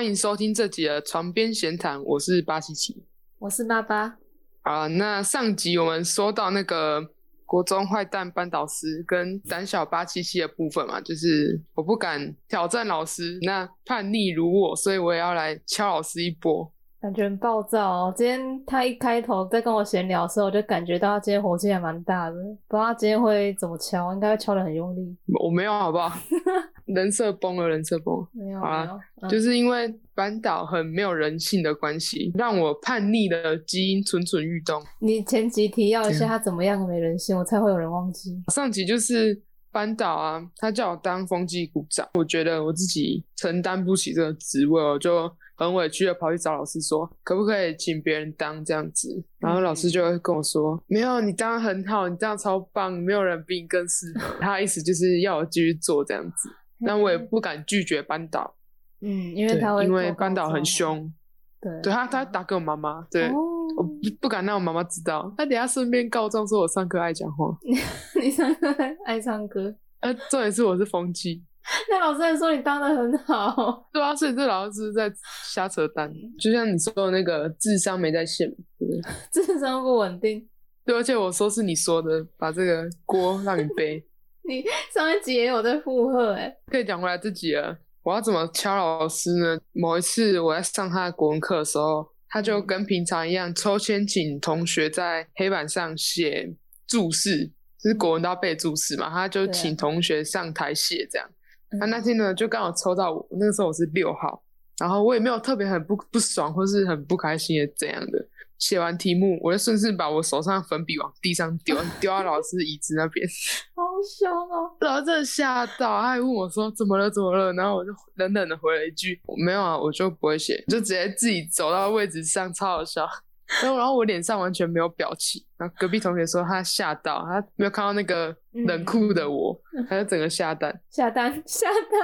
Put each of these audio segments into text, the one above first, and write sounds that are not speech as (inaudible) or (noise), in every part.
欢迎收听这集的床边闲谈，我是巴西奇。我是爸爸。啊，那上集我们说到那个国中坏蛋班导师跟胆小八七七的部分嘛，就是我不敢挑战老师，那叛逆如我，所以我也要来敲老师一波。感觉很暴躁哦。今天他一开头在跟我闲聊的时候，我就感觉到他今天火气还蛮大的，不知道他今天会怎么敲，应该会敲得很用力。我没有，好不好？(laughs) 人设崩了，人设崩了。没有，啊没有，嗯就是因为班导很没有人性的关系，让我叛逆的基因蠢蠢欲动。你前集提要一下他怎么样没人性，我才会有人忘记。上集就是班导啊，他叫我当风纪股长，我觉得我自己承担不起这个职位，我就很委屈的跑去找老师说，可不可以请别人当这样子？然后老师就会跟我说，没有，你当然很好，你这样超棒，没有人比你更适合。他的意思就是要我继续做这样子，但我也不敢拒绝班导，嗯，因为他会因为班导很凶，对对他他打给我妈妈，对。哦我不不敢让我妈妈知道，他等下顺便告状说我上课爱讲话。(laughs) 你上课爱唱歌，呃，重点是我是风纪，(laughs) 那老师还说你当的很好。对啊，所以这老师是在瞎扯淡，就像你说的那个智商没在线？(laughs) 智商不稳定。对，而且我说是你说的，把这个锅让你背。(laughs) 你上一集也有在附和哎、可以讲回来自己了，我要怎么敲老师呢？某一次我在上他的国文课的时候，他就跟平常一样抽签请同学在黑板上写注释，就是国文都要背注释嘛，他就请同学上台写这样。嗯那那天呢，就刚好抽到我，那个时候我是六号，然后我也没有特别很不不爽或是很不开心的怎样的。写完题目，我就顺势把我手上的粉笔往地上丢，丢到老师椅子那边。(laughs) 好凶哦！然后真的吓到，他还问我说怎么了怎么了，然后我就冷冷的回了一句我没有啊，我就不会写，就直接自己走到位置上，超好笑。(laughs) 然后然后我脸上完全没有表情，然后隔壁同学说他吓到，他没有看到那个冷酷的我，他就整个下蛋，下蛋下蛋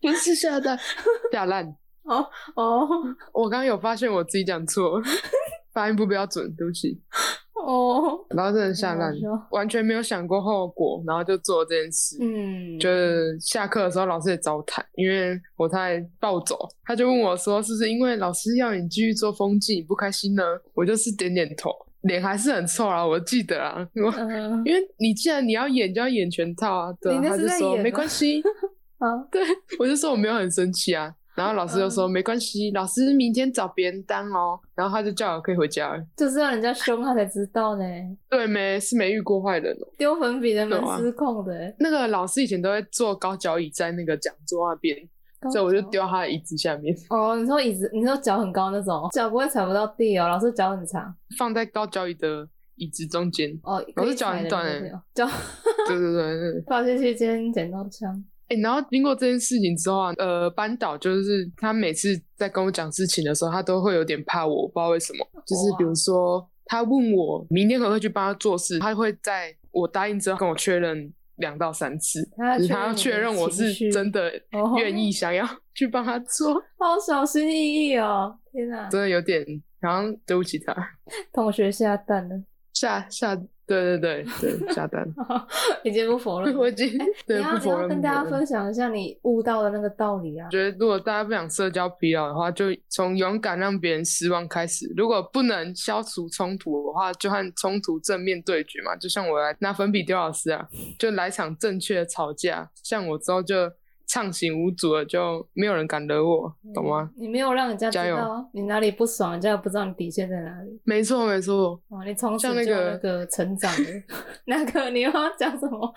不是下蛋，(laughs) 下烂。哦哦。我刚刚有发现我自己讲错，(laughs) 发音不标准，对不起。(laughs) 哦，然后真的吓烂，完全没有想过后果，然后就做这件事。嗯，就是下课的时候，老师也找我谈，因为我太暴走，他就问我说：“是不是因为老师要你继续做风纪，你不开心呢？”我就是点点头，脸还是很臭啊，我记得啊，我嗯因为你既然你要演，就要演全套啊。对他就说没关系，(laughs) 啊，对我就说我没有很生气啊。然后老师就嗯说、没关系，老师明天找别人当哦。然后他就叫我可以回家了。就是让人家凶他才知道呢，对没是没遇过坏人哦。丢粉笔的蛮失控的欸，那个老师以前都会坐高脚椅在那个讲桌那边，所以我就丢到他的椅子下面。哦，你说椅子，你说脚很高那种，脚不会踩不到地哦，老师脚很长放在高脚椅的椅子中间。哦，可以踩的脚很短欸那个没有脚，对对对对。抱歉，期间剪刀枪，哎、然后经过这件事情之后啊，呃，班导就是他每次在跟我讲事情的时候，他都会有点怕我，我不知道为什么。就是比如说，他问我明天可不可以去帮他做事，他会在我答应之后跟我确认两到三次，他要确认我是真的哦。愿意想要 (laughs) 去帮他做，(laughs) 好小心翼翼哦，天哪，真的有点好像对不起他。同学下蛋了，下下，对对对对，下单。(laughs) 已经不否认了。(laughs) 我已经对不否认。要跟大家分享一下你悟到的那个道理啊我。觉得如果大家不想社交疲劳的话，就从勇敢让别人失望开始。如果不能消除冲突的话，就和冲突正面对决嘛。就像我来拿粉笔丢老师啊，就来场正确的吵架。像我之后就畅行无阻了，就没有人敢惹我，懂吗？你没有让人家知道你哪里不爽，人家也不知道你底线在哪里。没错没错，哇，你从小那个就有那个成长的 (laughs) 那个，你又要讲什么？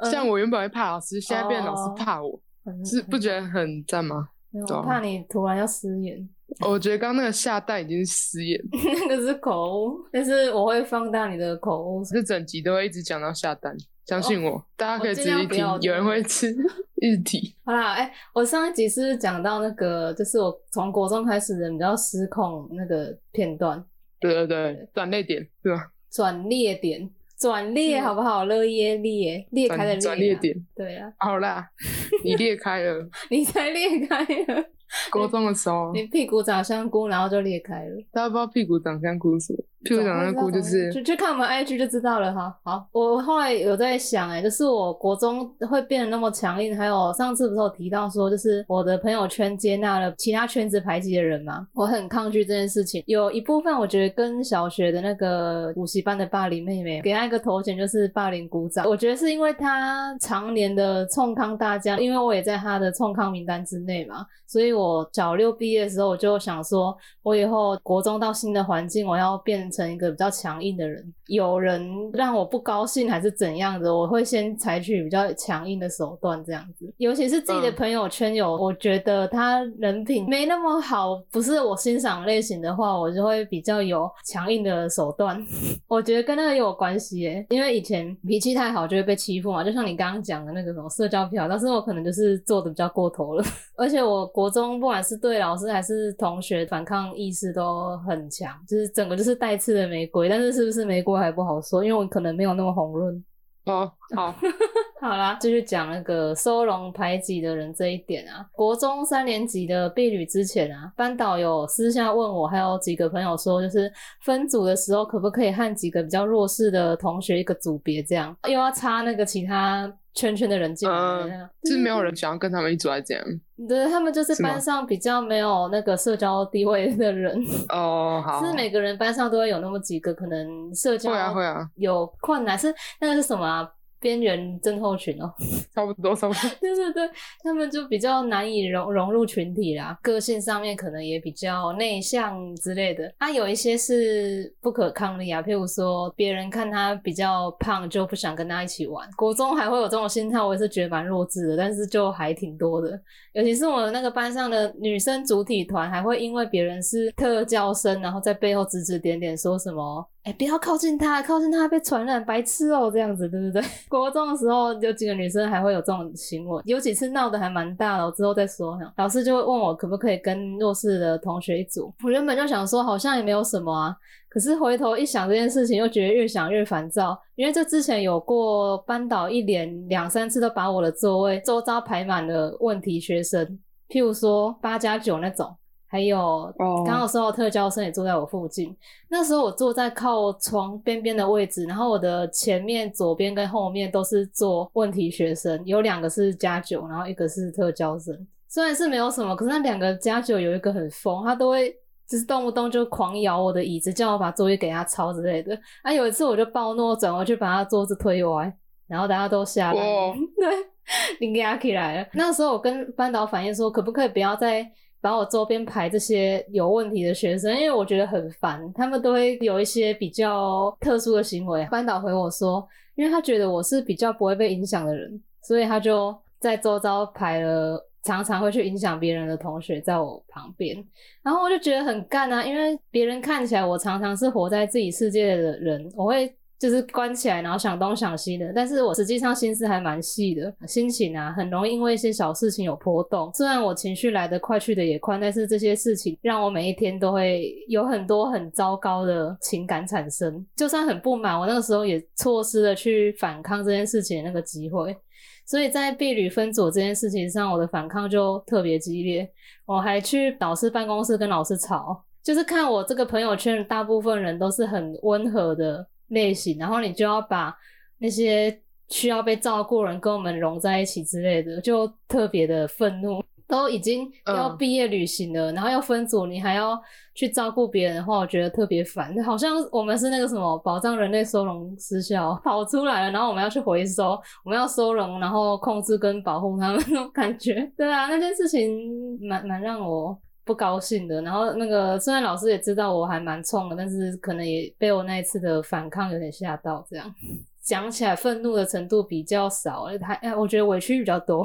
嗯像我原本会怕老师，现在变成老哦师怕我，很是不觉得很赞吗？我怕你突然要失言，(laughs) 我觉得刚刚那个下蛋已经是失言，(laughs) 那个是口误，但是我会放大你的口误。这整集都会一直讲到下蛋，相信我，大家可以我尽仔细听有人会吃 (laughs) 日体。好啦，哎、我上一集是讲到那个，就是我从国中开始人比较失控那个片段，对对对，转泪点对吧？转裂点，转裂好不好？勒耶裂，裂开的转转裂、点，对啊，好啦，(laughs) 你裂开了。你才裂开了，高中的时候，你屁股长香菇，然后就裂开了。大家不知道屁股长香菇是什么？屁股长得酷就是就去看我们 IG 就知道了哈。好，我后来有在想，哎，就是我国中会变得那么强硬，还有上次不是有提到说，就是我的朋友圈接纳了其他圈子排挤的人嘛，我很抗拒这件事情。有一部分我觉得跟小学的那个补习班的霸凌妹妹给她一个头衔就是霸凌鼓掌，我觉得是因为她常年的冲康大家，因为我也在她的冲康名单之内嘛，所以我小六毕业的时候我就想说，我以后国中到新的环境，我要变成一个比较强硬的人。有人让我不高兴还是怎样的，我会先采取比较强硬的手段这样子。尤其是自己的朋友圈有，我觉得他人品没那么好，不是我欣赏类型的话，我就会比较有强硬的手段。我觉得跟那个有关系耶，因为以前脾气太好就会被欺负嘛，就像你刚刚讲的那个什么社交癖好，但是我可能就是做的比较过头了。(laughs) 而且我国中不管是对老师还是同学，反抗意识都很强，就是整个就是带刺的玫瑰。但是是不是玫瑰还不好说，因为我可能没有那么红润。哦，好，(laughs) 好啦，继续讲那个收容排挤的人这一点啊。国中三年级的毕旅之前啊，班导有私下问我，还有几个朋友说，就是分组的时候可不可以和几个比较弱势的同学一个组别，这样又要插那个其他。圈圈的人进来，就是没有人想要跟他们一组来这样。对，他们就是班上比较没有那个社交地位的人。(laughs) 哦，好。是每个人班上都会有那么几个可能社交会啊会啊有困难，是那个是什么？边缘症候群哦，(laughs) 差不多，差不多。(laughs) 对对对，他们就比较难以融融入群体啦，个性上面可能也比较内向之类的。他有一些是不可抗力啊，譬如说别人看他比较胖就不想跟他一起玩。国中还会有这种心态，我也是觉得蛮弱智的，但是就还挺多的。尤其是我那个班上的女生主体团，还会因为别人是特教生，然后在背后指指点点，说什么。哎，不要靠近他，靠近他被传染，白痴哦，这样子对不对？(laughs) 国中的时候有几个女生还会有这种行为，有几次闹得还蛮大的，我之后再说。老师就会问我可不可以跟弱势的同学一组，我原本就想说好像也没有什么啊，可是回头一想这件事情，又觉得越想越烦躁，因为这之前有过班导一连两三次都把我的座位周遭排满了问题学生，譬如说八加九那种。还有刚好收到特教生也坐在我附近，那时候我坐在靠窗边边的位置，然后我的前面、左边跟后面都是坐问题学生，有两个是加九，然后一个是特教生。虽然是没有什么，可是那两个加九有一个很疯，他都会就是动不动就狂咬我的椅子，叫我把作业给他抄之类的。啊，有一次我就暴怒，转过去把他桌子推歪，然后大家都吓了，(laughs) 对，(laughs) 你给他起来了。那时候我跟班导反映说，可不可以不要再。把我周边排这些有问题的学生，因为我觉得很烦，他们都会有一些比较特殊的行为。班导回我说，因为他觉得我是比较不会被影响的人，所以他就在周遭排了常常会去影响别人的同学在我旁边，然后我就觉得很干啊，因为别人看起来我常常是活在自己世界的人，我会。就是关起来，然后想东想西的。但是我实际上心思还蛮细的，心情啊很容易因为一些小事情有波动。虽然我情绪来得快去的也快，但是这些事情让我每一天都会有很多很糟糕的情感产生。就算很不满，我那个时候也错失了去反抗这件事情的那个机会。所以在婢女分组这件事情上，我的反抗就特别激烈。我还去导师办公室跟老师吵，就是看我这个朋友圈大部分人都是很温和的。类型，然后你就要把那些需要被照顾人跟我们融在一起之类的，就特别的愤怒。都已经要毕业旅行了，然后要分组，你还要去照顾别人的话，我觉得特别烦。好像我们是那个什么保障人类收容失效跑出来了，然后我们要去回收，我们要收容，然后控制跟保护他们那种感觉。对啊，那件事情蛮蛮让我。不高兴的，然后那个虽然老师也知道我还蛮冲的，但是可能也被我那一次的反抗有点吓到。这样讲起来，愤怒的程度比较少，他哎，我觉得委屈比较多。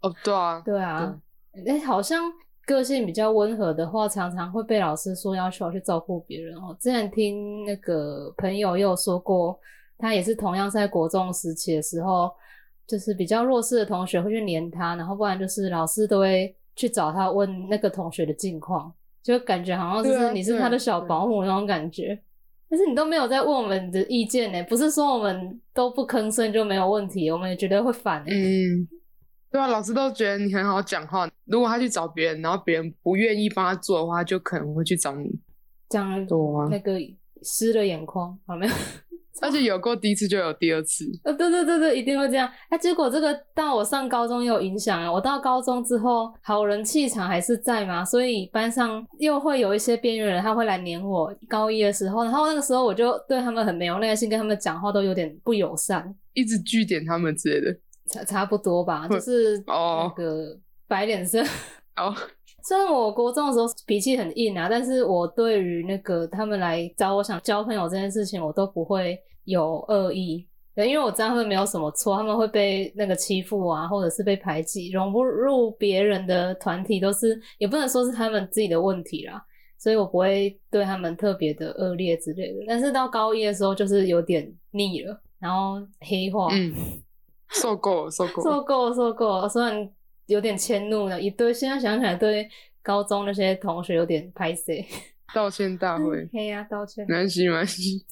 哦，对啊，对啊，哎，好像个性比较温和的话，常常会被老师说要求去照顾别人哦。之前听那个朋友也有说过，他也是同样在国中时期的时候，就是比较弱势的同学会去黏他，然后不然就是老师都会。去找他问那个同学的近况，就感觉好像就是你是他的小保姆那种感觉，但是你都没有在问我们的意见呢，不是说我们都不吭声就没有问题，我们也觉得会烦。嗯，对啊，老师都觉得你很好讲话，如果他去找别人，然后别人不愿意帮他做的话，就可能会去找你。讲多那个湿了眼眶，好没有？而且有过第一次就有第二次，呃，对对对对，一定会这样。哎，结果这个到我上高中有影响啊。我到高中之后，好人气场还是在嘛，所以班上又会有一些边缘人，他会来黏我。高一的时候，然后那个时候我就对他们很没有耐心，跟他们讲话都有点不友善，一直拒点他们之类的，差差不多吧，就是那个白脸色。哦，(laughs) 虽然我国中的时候脾气很硬啊，但是我对于那个他们来找我想交朋友这件事情，我都不会有恶意。对，因为我知道他们没有什么错，他们会被那个欺负啊，或者是被排挤，融不入别人的团体，都是也不能说是他们自己的问题啦。所以我不会对他们特别的恶劣之类的。但是到高一的时候，就是有点腻了，然后黑化，嗯，受够了，受够，(laughs) 受够，受够。虽然。有点迁怒了，一堆。现在想起来，对高中那些同学有点拍死。(laughs) 道歉大会。可以啊，道歉。没关系，没关系。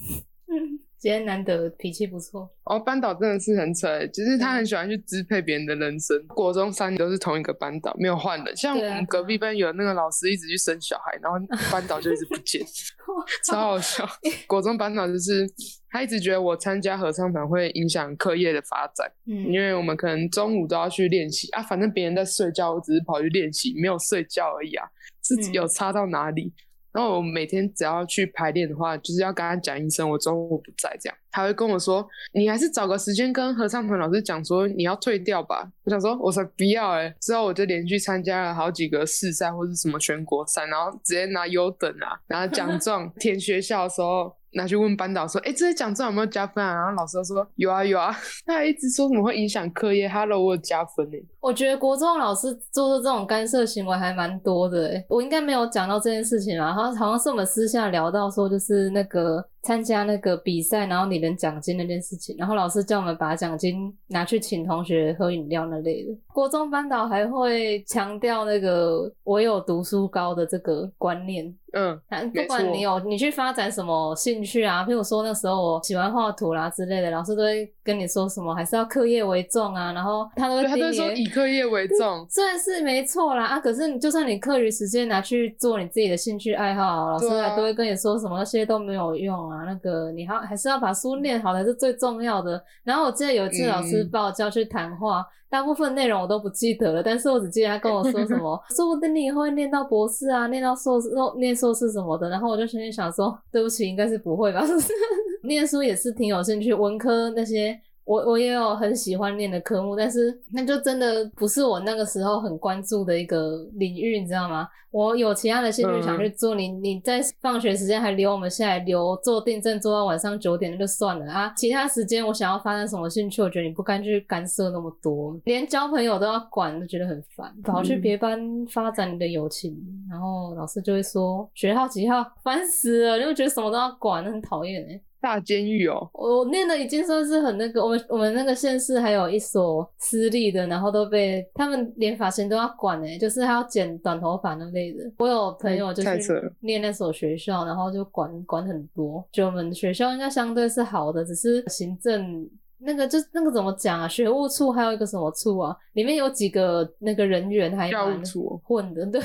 (laughs) 今天难得脾气不错哦，班导真的是很扯，就是他很喜欢去支配别人的人生。国中三年都是同一个班导，没有换人。像我们隔壁班有那个老师一直去生小孩，然后班导就一直不见，(laughs) 超好笑。国中班导就是他一直觉得我参加合唱团会影响课业的发展，嗯，因为我们可能中午都要去练习啊，反正别人在睡觉，我只是跑去练习，没有睡觉而已啊，自己有差到哪里？然后我每天只要去排练的话，就是要跟他讲一声我中午不在，这样他会跟我说：“你还是找个时间跟合唱团老师讲说你要退掉吧。”我想说，我才不要哎！之后我就连续参加了好几个试赛或是什么全国赛，然后直接拿优等啊，然后奖 (laughs) 状填学校的时候。拿去问班导说：“哎，这些奖状有没有加分啊？”然后老师说：“有啊，有啊。”他还一直说什么会影响课业，Hello，我有加分呢。我觉得国中老师做的这种干涉行为还蛮多的诶我应该没有讲到这件事情啊，好像是我们私下聊到说，就是那个。参加那个比赛，然后领人奖金那件事情，然后老师叫我们把奖金拿去请同学喝饮料那类的。国中班导还会强调那个我有读书高的这个观念。嗯，不管你有你去发展什么兴趣啊，譬如说那时候我喜欢画图啦之类的，老师都会跟你说什么还是要课业为重啊，然后他都会他都说以课业为重，(laughs) 虽然是没错啦啊，可是就算你课余时间拿去做你自己的兴趣爱好，老师还都会跟你说什么那些都没有用。啊，那个你还还是要把书念好才是最重要的。然后我记得有一次老师把我叫去谈话，大部分内容我都不记得了，但是我只记得他跟我说什么，(laughs) 说不定你以后会念到博士啊，念到硕士，念硕士什么的。然后我就心里想说，对不起，应该是不会吧？(laughs) 念书也是挺有兴趣，文科那些。我我也有很喜欢念的科目，但是那就真的不是我那个时候很关注的一个领域，你知道吗？我有其他的兴趣想去做，你你在放学时间还留我们下来留做订正做到晚上九点那就算了啊，其他时间我想要发展什么兴趣，我觉得你不该去干涉那么多，连交朋友都要管，就觉得很烦。跑去别班发展你的友情，然后老师就会说学号几号，烦死了，就觉得什么都要管，很讨厌哎。大监狱哦，我念的已经算是很那个，我们我们那个县市还有一所私立的，然后都被他们连发型都要管哎，就是还要剪短头发那类的。我有朋友就是念那所学校，然后就管管很多。就我们学校应该相对是好的，只是行政那个就那个怎么讲啊？学务处还有一个什么处啊？里面有几个那个人员还教务处混的，对。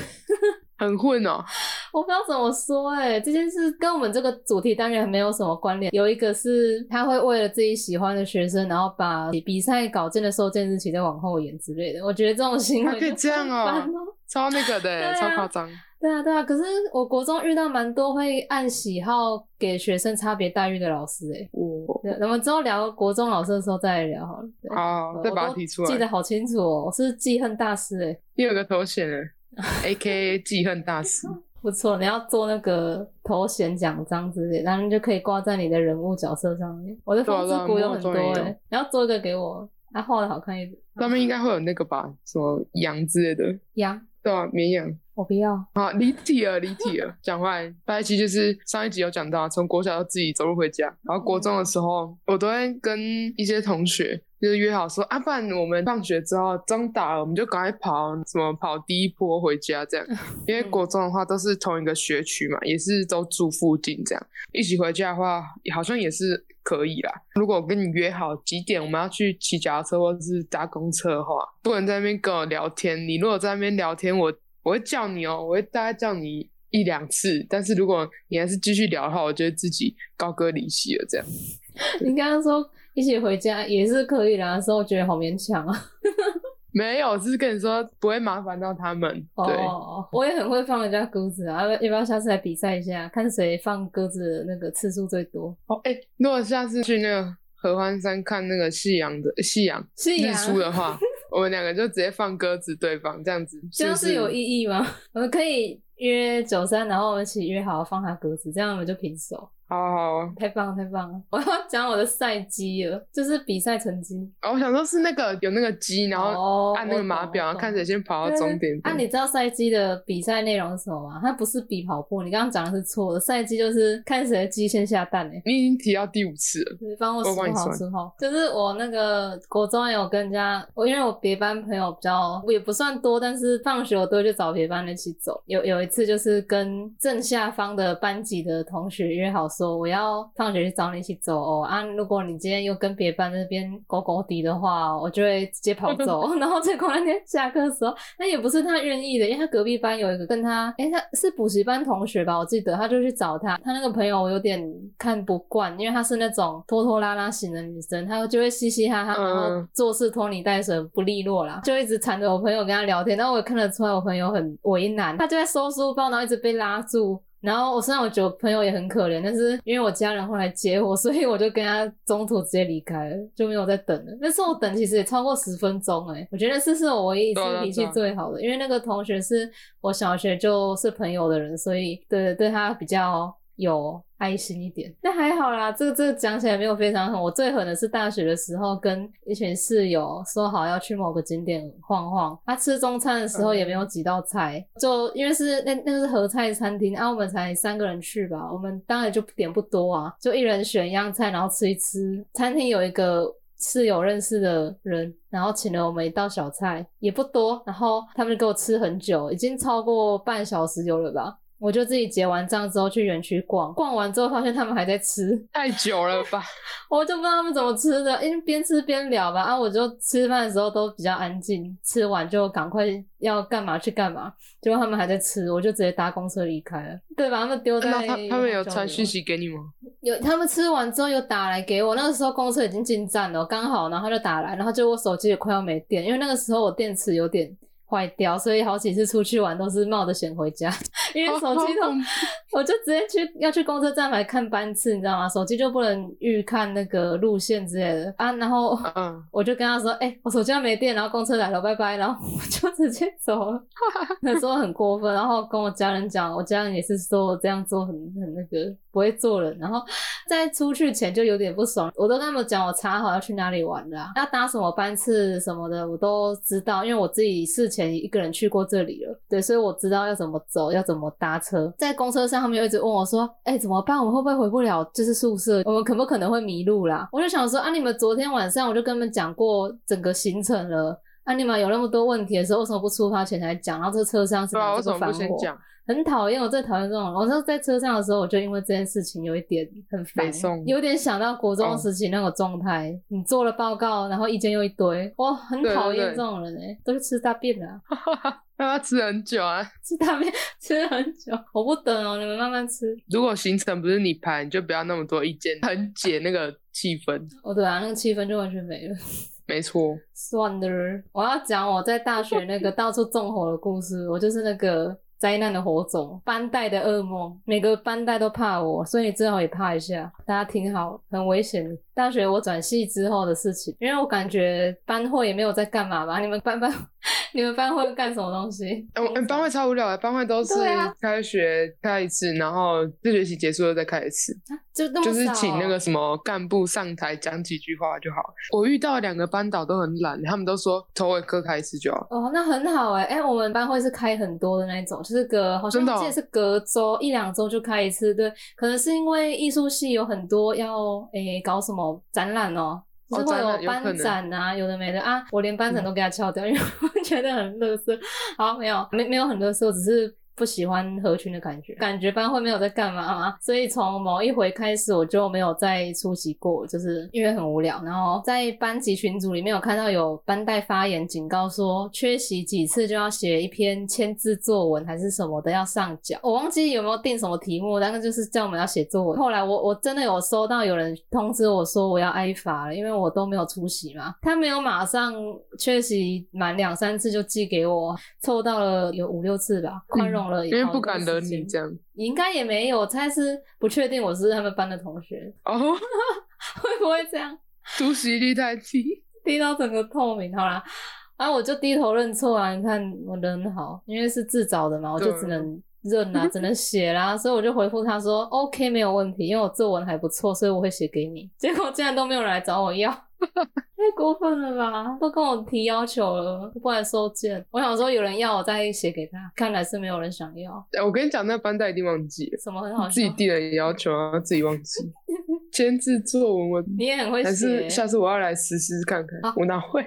很混哦，我不知道怎么说哎，这件事跟我们这个主题当然没有什么关联。有一个是他会为了自己喜欢的学生，然后把比赛稿件的收件日期再往后延之类的。我觉得这种行为可以这样哦，超那个的，超夸张。对啊，对啊。可是我国中遇到蛮多会按喜好给学生差别待遇的老师哎。我，那么之后聊国中老师的时候再聊好了。好，再把它提出来。记得好清楚哦，我是记恨大师哎。你有个头衔哎。A K A (laughs) 记恨大师，(laughs) 不错，你要做那个头衔奖章之类，然后你就可以挂在你的人物角色上面。我的风之谷有很多哎，你要做一个给我，他画的好看一点。上面应该会有那个吧，什么羊之类的羊，对啊，绵羊。我不要。好，离题了，离题了。讲回来，大一期就是上一集有讲到，从国小要自己走路回家，然后国中的时候，我都会跟一些同学。就是约好说啊，不然我们放学之后中打了，我们就赶快跑，什么跑第一波回家这样。(laughs) 因为国中的话都是同一个学区嘛，也是都住附近这样，一起回家的话好像也是可以啦。如果我跟你约好几点我们要去骑脚踏车或者是搭公车的话，不能在那边跟我聊天。你如果在那边聊天，我我会叫你哦，我会大概叫你一两次，但是如果你还是继续聊的话，我觉得自己高歌离席了。这样，(laughs) 你刚刚说一起回家也是可以的，时候觉得好勉强啊。(laughs) 没有，只是跟你说不会麻烦到他们。对，我也很会放人家鸽子啊，要不要下次来比赛一下，看谁放鸽子的那个次数最多？哦，哎，如果下次去那个合欢山看那个夕阳的夕阳日出的话，我们两个就直接放鸽子对方，这样子这样是有意义吗？(laughs) 我们可以约九三，然后我们一起约好放他鸽子，这样我们就平手。好好，太棒了，太棒了！我要讲我的赛绩了，就是比赛成绩。哦，我想说是那个有那个鸡，然后按那个码表，看谁先跑到终点。啊，你知道赛机的比赛内容是什么吗？它不是比跑步，你刚刚讲的是错的。赛机就是看谁的鸡先下蛋诶。你已经提到第五次了，你帮我数好数好。就是我那个国中有跟人家，我因为我别班朋友比较也不算多，但是放学我都去找别班的一起走。有有一次就是跟正下方的班级的同学约好。说我要放学去找你一起走哦啊！如果你今天又跟别班那边勾勾底的话，我就会直接跑走。(laughs) 然后结果那天下课的时候，那也不是他愿意的，因为他隔壁班有一个跟他，哎，他是补习班同学吧？我记得他就去找他，他那个朋友我有点看不惯，因为他是那种拖拖拉拉型的女生，他就会嘻嘻哈哈，然后做事拖泥带水，不利落啦，就一直缠着我朋友跟他聊天。但我也看得出来我朋友很为难，他就在收书包，然后一直被拉住。然后我虽然我觉得朋友也很可怜，但是因为我家人后来接我，(laughs) 所以我就跟他中途直接离开了，就没有再等了。那时候我等其实也超过十分钟哎，我觉得这是我唯一一次脾气最好的，因为那个同学是我小学就是朋友的人，所以对对他比较。有爱心一点，那还好啦。这个这个讲起来没有非常狠。我最狠的是大学的时候，跟一群室友说好要去某个景点晃晃。他吃中餐的时候也没有几道菜，就因为是那那个是合菜餐厅，啊我们才三个人去吧，我们当然就点不多啊，就一人选一样菜，然后吃一吃。餐厅有一个室友认识的人，然后请了我们一道小菜，也不多，然后他们就给我吃很久，已经超过半小时有了吧。我就自己结完账之后去园区逛，逛完之后发现他们还在吃，(laughs) 太久了吧？(laughs) 我就不知道他们怎么吃的，因为边吃边聊吧。啊，我就吃饭的时候都比较安静，吃完就赶快要干嘛去干嘛。结果他们还在吃，我就直接搭公车离开了，对把？他们丢在他他们有传讯息给你吗？有，他们吃完之后有打来给我。那个时候公车已经进站了，刚好，然后就打来，然后就我手机也快要没电，因为那个时候我电池有点。坏掉，所以好几次出去玩都是冒着险回家，(laughs) 因为手机都，(laughs) 我就直接去要去公车站牌看班次，你知道吗？手机就不能预看那个路线之类的啊。然后 (laughs) 我就跟他说：“哎，我手机要没电，然后公车来了，拜拜。”然后我就直接走了。那时候很过分，然后跟我家人讲，我家人也是说我这样做很很那个。不会做人，然后在出去前就有点不爽。我都跟他们讲，我查好要去哪里玩的，要搭什么班次什么的，我都知道，因为我自己事前一个人去过这里了。对，所以我知道要怎么走，要怎么搭车。在公车上，他们又一直问我说：“哎，怎么办？我们会不会回不了？就是宿舍，我们可不可能会迷路啦？”我就想说：“啊，你们昨天晚上我就跟他们讲过整个行程了，啊，你们有那么多问题的时候，为什么不出发前才讲？然后这车上是哪个烦我？”很讨厌，我最讨厌这种。我说在车上的时候，我就因为这件事情有一点很烦，有点想到国中时期那个状态。你做了报告，然后意见又一堆，哇很讨厌这种人哎，都是吃大便的。(laughs) 让他吃很久啊，(laughs) 吃大便吃很久，我不等哦，你们慢慢吃。如果行程不是你排，你就不要那么多意见，很解那个气氛。哦，对啊，那个气氛就完全没了。没错。算了，我要讲我在大学那个到处纵火的故事，我就是那个。灾难的火种，班代的噩梦，每个班代都怕我，所以你最好也怕一下。大家听好，很危险。大学我转系之后的事情，因为我感觉班会也没有在干嘛吧？你们班班，(laughs) 你们班会干什么东西？(laughs) 嗯，班会超无聊的，班会都是开学开一次，然后这学期结束了再开一次，就就是请那个什么干部上台讲几句话就好。我遇到两个班导都很懒，他们都说头尾课开一次就好。哦，那很好哎，哎，我们班会是开很多的那种，就是隔好像记得是隔周一两周就开一次，对，可能是因为艺术系有很多要诶搞什么。展览哦，是会有班展啊，有的没的啊，我连班展都给他敲掉，因为我觉得很乐色。好，没有，没没有很乐色，只是不喜欢合群的感觉，感觉班会没有在干嘛嘛，所以从某一回开始我就没有再出席过，就是因为很无聊。然后在班级群组里面有看到有班代发言警告说，缺席几次就要写一篇签字作文还是什么的要上缴。我忘记有没有定什么题目，但是就是叫我们要写作文。(laughs) 后来我我真的有收到有人通知我说我要挨罚了，因为我都没有出席嘛。他没有马上缺席满两三次就寄给我，凑到了有五六次吧，宽容了。因为不敢惹你这样，应该也没有，猜是不确定我是他们班的同学哦，(laughs) 会不会这样？出席率太低，低到整个透明。好啦，然后我就低头认错啊！你看我人很好，因为是自找的嘛，我就只能认啊，只能写啦。(laughs) 所以我就回复他说：“OK，没有问题，因为我作文还不错，所以我会写给你。”结果竟然都没有人来找我要。(laughs) 太过分了吧！都跟我提要求了，不来收件。我想说有人要，我再写给他。看来是没有人想要。我跟你讲，那班代一定忘记了。什么很好？自己递的要求啊，自己忘记。(laughs) 签字作文，我你也很会写。还是下次我要来实施看看。我哪会？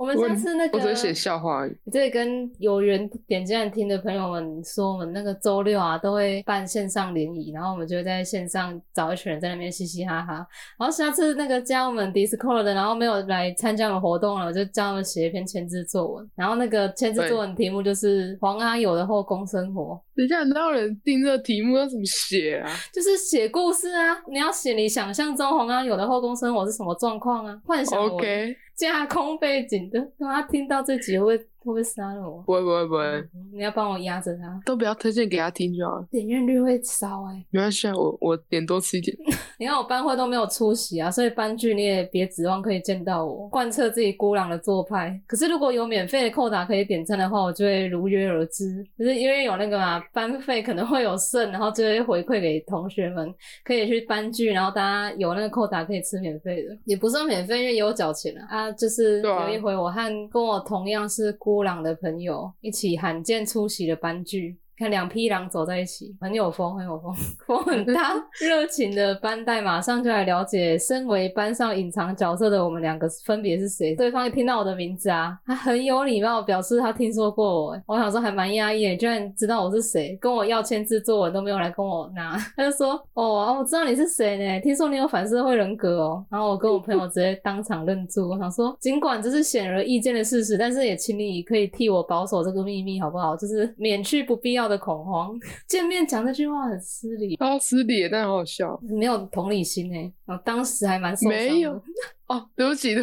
我们上次那个，我只写笑话而已。这跟有缘点进来听的朋友们说，我们那个周六啊，都会办线上联谊，然后我们就在线上找一群人在那边嘻嘻哈哈。然后下次那个加我们 Discord 的，然后没有来参加我们活动了，我就叫他们写一篇签字作文。然后那个签字作文题目就是黄阿友的后宫生活。等一下，哪有人定这个题目要怎么写啊？(laughs) 就是写故事啊！你要写你想象中黄阿友的后宫生活是什么状况啊？幻想 OK。架空背景的，他听到这集会会不会杀了我？不会不会不会，你要帮我压着他，都不要推荐给他听就好了。点阅率会烧哎，没关系，我我点多吃一点。(laughs) 你看我班会都没有出席啊，所以班剧你也别指望可以见到我，贯彻自己孤狼的做派。可是如果有免费的扣打可以点赞的话，我就会如约而至。就是因为有那个嘛，班费可能会有剩，然后就会回馈给同学们，可以去班剧，然后大家有那个扣打可以吃免费的，也不算免费，因为也有缴钱啊。就是有一回我和跟我同样是孤狼的朋友一起罕见出席了班剧。看两匹狼走在一起，很有风，很有风，风很大。(laughs) 热情的班代马上就来了解，身为班上隐藏角色的我们两个分别是谁。对方一听到我的名字啊，他很有礼貌，表示他听说过我。我想说还蛮压抑，居然知道我是谁，跟我要签字作文都没有来跟我拿。(laughs) 他就说：“哦，我知道你是谁呢，听说你有反社会人格哦。”然后我跟我朋友直接当场愣住。我想说，尽管这是显而易见的事实，但是也请你可以替我保守这个秘密，好不好？就是免去不必要。的恐慌，(laughs) 见面讲这句话很失礼，超失礼，但很好笑，没有同理心哎，我当时还蛮没有。(laughs) 哦，对不起，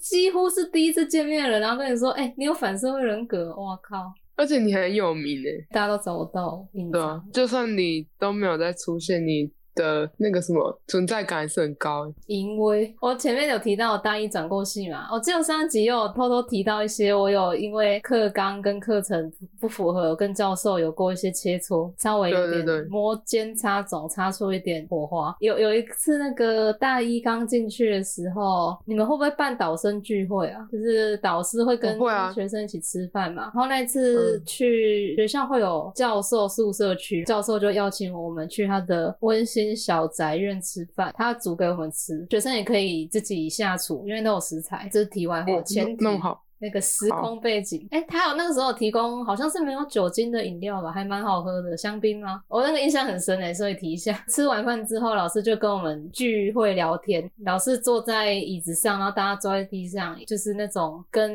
几乎是第一次见面了，然后跟你说，哎，你有反社会人格，我靠，而且你很有名哎，大家都找不到，对啊，就算你都没有再出现，你。的那个什么存在感还是很高，因为我前面有提到我大一转过系嘛，我只有上集有偷偷提到一些，我有因为课纲跟课程不符合，跟教授有过一些切磋，稍微有点摸肩擦踵，擦出一点火花。有有一次那个大一刚进去的时候，你们会不会办导生聚会啊？就是导师会跟学生一起吃饭嘛。然后那次去学校会有教授宿舍区，教授就邀请我们去他的温馨。小宅院吃饭，他煮给我们吃，学生也可以自己下厨，因为都有食材。这是题外话，前提弄好。那个时空背景，哎，他有那个时候提供，好像是没有酒精的饮料吧，还蛮好喝的，香槟吗？我那个印象很深哎，所以提一下。(laughs) 吃完饭之后，老师就跟我们聚会聊天，老师坐在椅子上，然后大家坐在地上，就是那种跟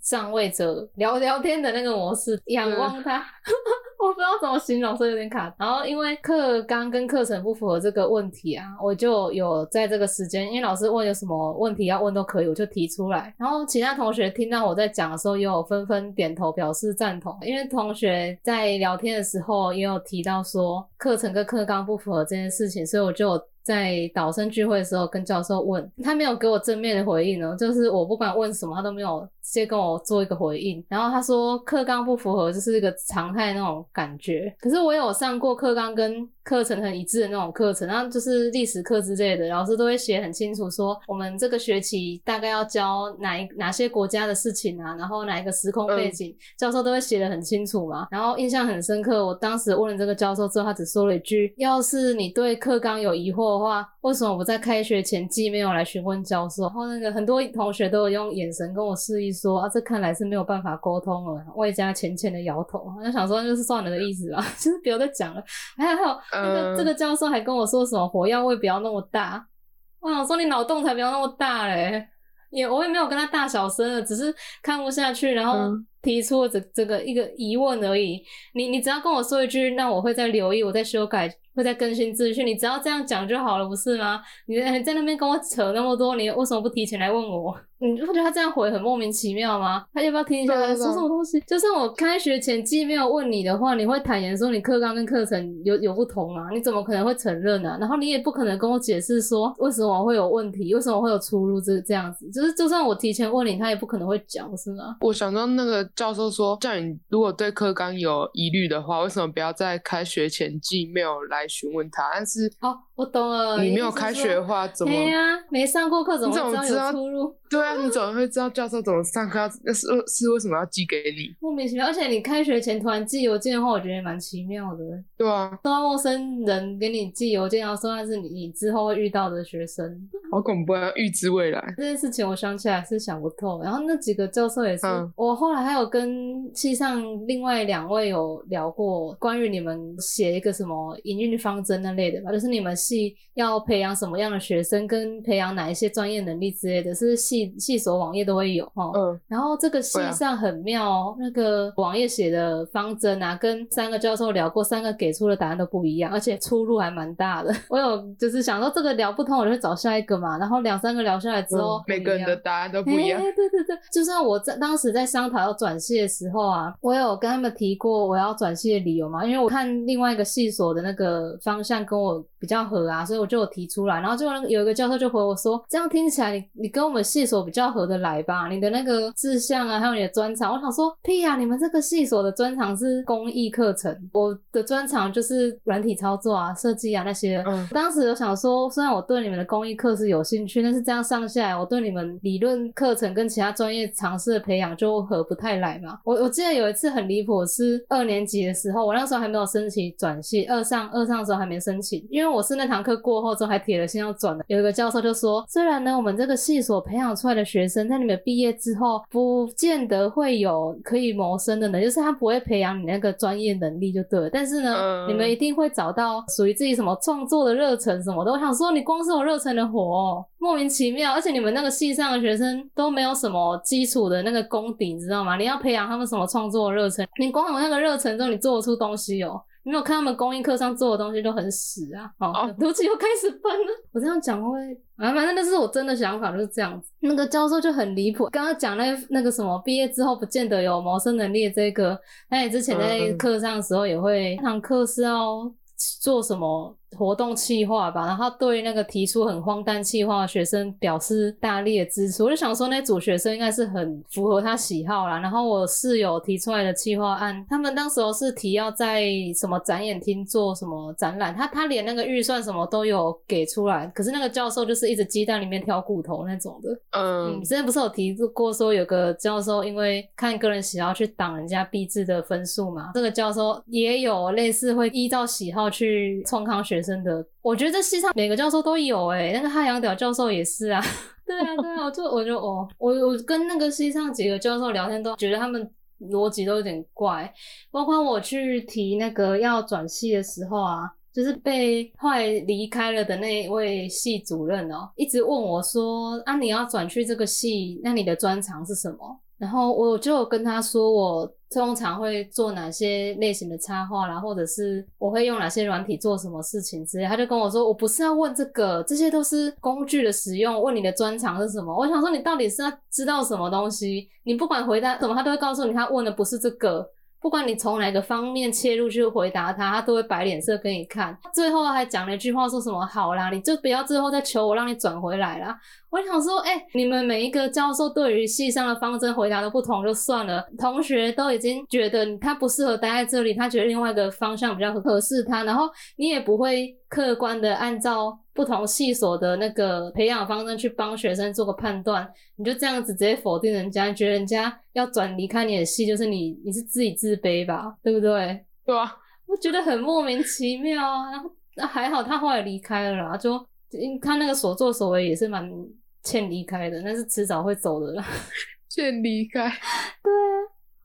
上位者聊聊天的那个模式，仰望他。(laughs) 我不知道怎么形容，所以有点卡。然后因为课纲跟课程不符合这个问题啊，我就有在这个时间，因为老师问有什么问题要问都可以，我就提出来。然后其他同学听到我在讲的时候，也有纷纷点头表示赞同。因为同学在聊天的时候也有提到说课程跟课纲不符合这件事情，所以我就。在导生聚会的时候，跟教授问他没有给我正面的回应呢，就是我不管问什么，他都没有直接跟我做一个回应。然后他说课纲不符合，就是一个常态那种感觉。可是我有上过课纲跟课程很一致的那种课程，然后就是历史课之类的，老师都会写很清楚，说我们这个学期大概要教哪一哪些国家的事情啊，然后哪一个时空背景，教授都会写的很清楚嘛。然后印象很深刻，我当时问了这个教授之后，他只说了一句：要是你对课纲有疑惑。过的话，为什么我在开学前既没有来询问教授？然后那个很多同学都有用眼神跟我示意说啊，这看来是没有办法沟通了，外加浅浅的摇头，我就想说就是算了的意思吧，(laughs) 就是不要再讲了。还有还有那个、嗯这个教授还跟我说什么火药味不要那么大，我想说你脑洞才不要那么大嘞。也我也没有跟他大小声的，只是看不下去，然后嗯提出了这这个一个疑问而已。你你只要跟我说一句，那我会再留意，我再修改，会在更新资讯。你只要这样讲就好了，不是吗？你在那边跟我扯那么多，你为什么不提前来问我？你不觉得他这样回很莫名其妙吗？他要不要听一下说什么东西？就算我开学前既没有问你的话，你会坦言说你课纲跟课程有有不同啊？你怎么可能会承认呢、然后你也不可能跟我解释说为什么会有问题，为什么会有出入这这样子。就是就算我提前问你，他也不可能会讲，是吗？我想到那个教授说，叫你如果对课纲有疑虑的话，为什么不要在开学前寄 mail 来询问他？但是哦，我懂了。你没有开学的话，怎么？对呀、没上过课怎么会知道么知道有出入？对啊，你怎么会知道教授怎么上课要？那是是为什么要寄给你？莫名其妙，而且你开学前突然寄邮件的话，我觉得也蛮奇妙的。对啊，收到陌生人给你寄邮件，然后说他是你你之后会遇到的学生，好恐怖啊！预知未来。这件事情我想起来是想不透。然后那几个教授也是，嗯我后来还有跟系上另外两位有聊过关于你们写一个什么营运方针那类的吧，就是你们系要培养什么样的学生，跟培养哪一些专业能力之类的，是系系所网页都会有哦。嗯，然后这个系上很妙哦，那个网页写的方针啊，跟三个教授聊过，三个给出的答案都不一样，而且出入还蛮大的。(laughs) 我有就是想说这个聊不通，我就会找下一个嘛。然后两三个聊下来之后，嗯每个人的答案都不一样哎。对对对，就算我在当时在商讨要转系的时候啊，我有跟他们提过我要转系的理由嘛，因为我看另外一个系所的那个方向跟我比较合啊，所以我就有提出来。然后就那个有一个教授就回我说，这样听起来你你跟我们系所比较合得来吧？你的那个志向啊，还有你的专长，我想说屁呀、你们这个系所的专长是公益课程，我的专长就是软体操作啊、设计啊那些。嗯当时我想说，虽然我对你们的公益课是有兴趣，但是这样上下来，我对你们理论课程跟其他专业尝试的培养就合不太来嘛。我我记得有一次很离谱，是二年级的时候，我那时候还没有申请转系，二上二上的时候还没申请，因为我是那堂课过后之后还铁了心要转的。有一个教授就说，虽然呢我们这个系所培养出来的学生，在你们毕业之后，不见得会有可以谋生的能力，就是他不会培养你那个专业能力就对了，但是呢，嗯你们一定会找到属于自己什么创作的热忱什么的。我想说，你光是有热忱的活、哦，莫名其妙，而且你们那个系上的学生都没有什么基础的那个功底，你知道吗？你要培养他们什么创作的热忱？你光有那个热忱之后，你做得出东西哦。你没有看他们公益课上做的东西都很屎啊！哦哦，读起又开始翻了。(laughs) 我这样讲会，啊，反正那是我真的想法，就是这样子。那个教授就很离谱，刚刚讲那那个什么，毕业之后不见得有谋生能力的这个，他也之前在课上的时候也会，那堂课是要做什么活动企划吧，然后他对那个提出很荒诞企划的学生表示大力的支持。我就想说，那组学生应该是很符合他喜好啦。然后我室友提出来的企划案，他们当时候是提要在什么展演厅做什么展览，他他连那个预算什么都有给出来，可是那个教授就是一直鸡蛋里面挑骨头那种的。嗯，嗯之前不是有提过说有个教授因为看个人喜好去挡人家毕制的分数嘛？这个教授也有类似会依照喜好去冲康学生的。我觉得这系上每个教授都有诶、那个汉阳屌教授也是啊。(laughs) 对啊，对啊，我就我就哦，我我跟那个系上几个教授聊天，都觉得他们逻辑都有点怪。包括我去提那个要转系的时候啊，就是被后来离开了的那位系主任哦，一直问我说：“啊，你要转去这个系，那你的专长是什么？”然后我就跟他说，我通常会做哪些类型的插画啦，或者是我会用哪些软体做什么事情之类。他就跟我说，我不是要问这个，这些都是工具的使用。问你的专长是什么？我想说，你到底是要知道什么东西？你不管回答什么，他都会告诉你，他问的不是这个。不管你从哪个方面切入去回答他，他都会摆脸色给你看。最后还讲了一句话，说什么“好啦，你就不要最后再求我让你转回来啦。”我想说，哎、你们每一个教授对于系上的方针回答的不同就算了，同学都已经觉得他不适合待在这里，他觉得另外一个方向比较合适他，然后你也不会客观的按照不同系所的那个培养方针去帮学生做个判断，你就这样子直接否定人家，你觉得人家要转离开你的系，就是你你是自己自卑吧，对不对？对啊，我觉得很莫名其妙啊。然后那还好他后来离开了啦，就他那个所作所为也是蛮欠离开的，那是迟早会走的啦。(laughs) 欠离开，对啊，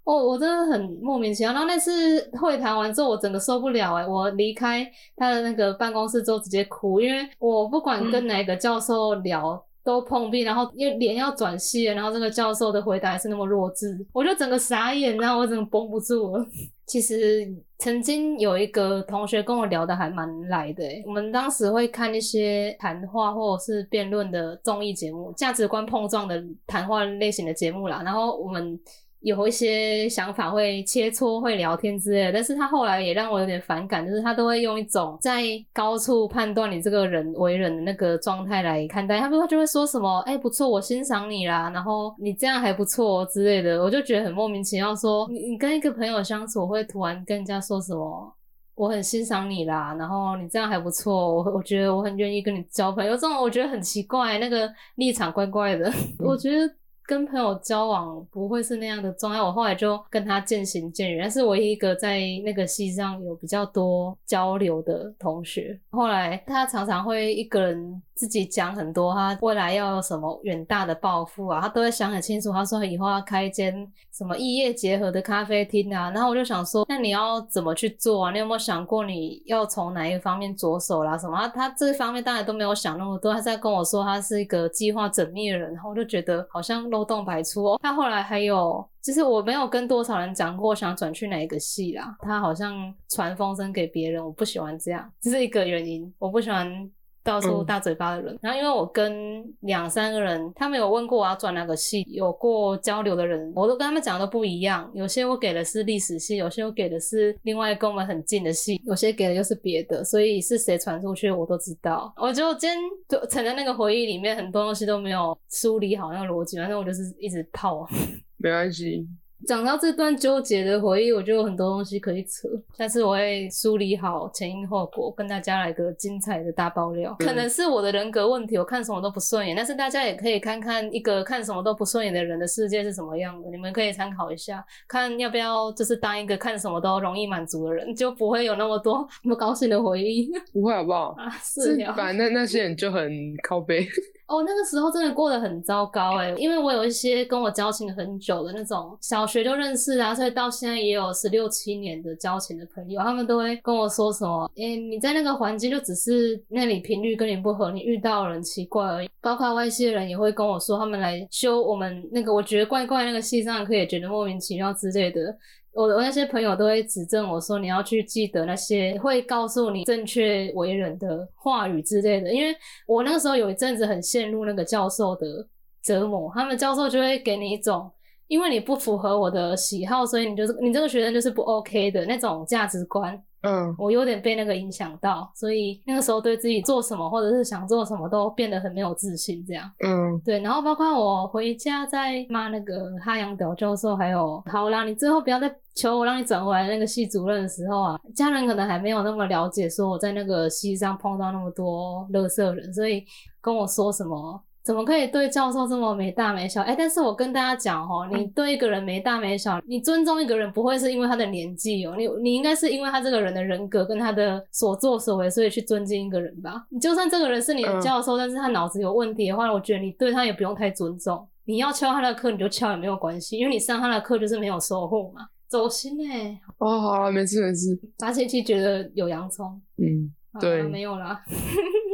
我我真的很莫名其妙。然后那次会谈完之后，我整个受不了哎，我离开他的那个办公室之后直接哭，因为我不管跟哪个教授聊。都碰壁，然后因为脸要转细，然后这个教授的回答还是那么弱智，我就整个傻眼，然后我整个绷不住了。(laughs) 其实曾经有一个同学跟我聊的还蛮来的，我们当时会看一些谈话或者是辩论的综艺节目，价值观碰撞的谈话类型的节目啦，然后我们。有一些想法会切磋、会聊天之类，但是他后来也让我有点反感，就是他都会用一种在高处判断你这个人为人的那个状态来看待，他不他就会说什么，哎，不错，我欣赏你啦，然后你这样还不错之类的，我就觉得很莫名其妙，说你你跟一个朋友相处会突然跟人家说什么，我很欣赏你啦，然后你这样还不错，我我觉得我很愿意跟你交朋友，这种我觉得很奇怪，那个立场怪怪的，(laughs) 我觉得。跟朋友交往不会是那样的重要，我后来就跟他渐行渐远。但是唯一一个在那个系上有比较多交流的同学，后来他常常会一个人自己讲很多，他未来要有什么远大的抱负啊，他都会想很清楚。他说以后要开一间什么异业结合的咖啡厅啊，然后我就想说，那你要怎么去做啊？你有没有想过你要从哪一方面着手啦？什么？他这方面当然都没有想那么多，他在跟我说他是一个计划缜密的人，然后我就觉得好像。漏洞百出哦。他后来还有，就是我没有跟多少人讲过想转去哪一个系啦。他好像传风声给别人，我不喜欢这样，这是一个原因。我不喜欢。到处大嘴巴的人，然后因为我跟两三个人，他们有问过我要转哪个系，有过交流的人，我都跟他们讲的都不一样。有些我给的是历史系，有些我给的是另外跟我们很近的系，有些给的又是别的，所以是谁传出去我都知道。我就今天就存在那个回忆里面，很多东西都没有梳理好那个逻辑，反正我就是一直泡。(laughs) 没关系。讲到这段纠结的回忆，我就有很多东西可以扯。下次我会梳理好前因后果，跟大家来个精彩的大爆料。可能是我的人格问题，我看什么都不顺眼。但是大家也可以看看一个看什么都不顺眼的人的世界是什么样的，你们可以参考一下，看要不要就是当一个看什么都容易满足的人，就不会有那么多 (laughs) 不高兴的回忆。不会好不好？啊，是呀。反正那些人就很靠背。哦，那个时候真的过得很糟糕哎，因为我有一些跟我交情很久的那种小学就认识啊，所以到现在也有十六七年的交情的朋友，他们都会跟我说什么，哎，你在那个环境就只是那里频率跟你不合，你遇到人奇怪而已。包括外系的人也会跟我说，他们来修我们那个我觉得怪怪那个系上课，也觉得莫名其妙之类的。我我那些朋友都会指正我说，你要去记得那些会告诉你正确为人的话语之类的。因为我那个时候有一阵子很陷入那个教授的折磨，他们教授就会给你一种，因为你不符合我的喜好，所以你就是你这个学生就是不 OK 的那种价值观。嗯，我有点被那个影响到，所以那个时候对自己做什么或者是想做什么都变得很没有自信，这样。嗯，对。然后包括我回家在骂那个哈阳屌教授，还有好啦，你最后不要再求我让你转回来那个系主任的时候啊，家人可能还没有那么了解，说我在那个系上碰到那么多乐色人，所以跟我说什么。怎么可以对教授这么没大没小？哎，但是我跟大家讲哦，你对一个人没大没小，你尊重一个人不会是因为他的年纪哦，你你应该是因为他这个人的人格跟他的所作所为，所以去尊敬一个人吧。你就算这个人是你的教授，但是他脑子有问题的话，我觉得你对他也不用太尊重。你要敲他的课，你就敲也没有关系，因为你上他的课就是没有收获嘛。走心哎，哦，好了，没事没事。八七七觉得有洋葱，嗯，对，没有啦。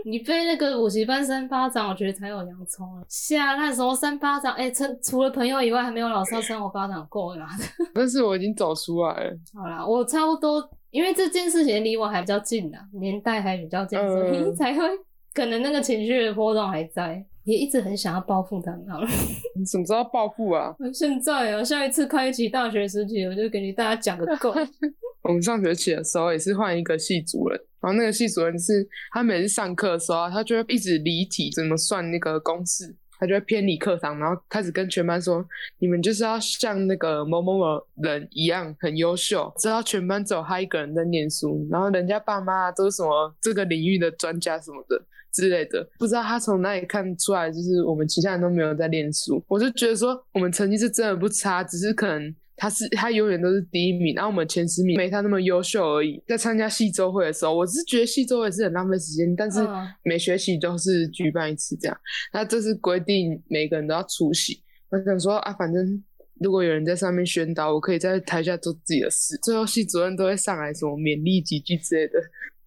你被那个补习班扇巴掌，我觉得才有洋葱啊！下那时候扇巴掌，哎，除除了朋友以外，还没有老师要扇我巴掌过啦。(laughs) 但是我已经走出来了。好啦，我差不多，因为这件事情离我还比较近啊，年代还比较近，所以才会可能那个情绪的波动还在，也一直很想要报复他们。好了，你怎么知道报复啊？现在啊，下一次开启大学时期，我就给你大家讲个够。(laughs) 我们上学期的时候也是换一个系主任。然后那个系主任是，他每次上课的时候，他就会一直离题，怎么算那个公式，他就会偏离课堂，然后开始跟全班说：“你们就是要像那个某某某人一样很优秀，知道全班只有他一个人在念书，然后人家爸妈都是什么这个领域的专家什么的之类的，不知道他从哪里看出来，就是我们其他人都没有在练书。我就觉得说，我们成绩是真的不差，只是可能。”他是他永远都是第一名，然后我们前十名没他那么优秀而已。在参加系周会的时候，我是觉得系周会是很浪费时间，但是嗯每学期都是举办一次这样，那这是规定每个人都要出席。我想说啊，反正如果有人在上面宣导，我可以在台下做自己的事。最后系主任都会上来什么勉励几句之类的，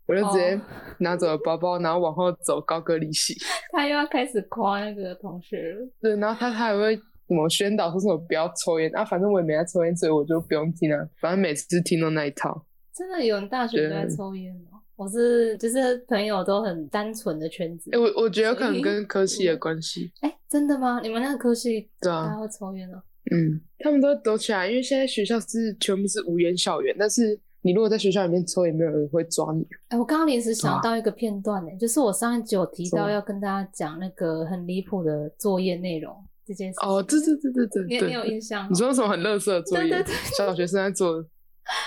我就直接哦 (laughs) 拿走了包包，然后往后走高歌离席。(laughs) 他又要开始夸那个同学了。对，然后他他还会怎么宣导说什么不要抽烟啊，反正我也没在抽烟，所以我就不用听啊。反正每次听到那一套。真的有人大学都在抽烟哦？我是就是朋友都很单纯的圈子。哎、我我觉得可能跟科系有关系。(laughs) 哎、真的吗？你们那个科系对啊会抽烟哦？嗯，他们都会躲起来，因为现在学校是全部是无烟校园，但是你如果在学校里面抽，也没有人会抓你。哎、我刚刚临时想啊到一个片段呢、就是我上一集有提到要跟大家讲那个很离谱的作业内容这件事。哦，对对对对对对，你你有印象、哦？你说什么很垃圾的作业？对对对小学生在做的。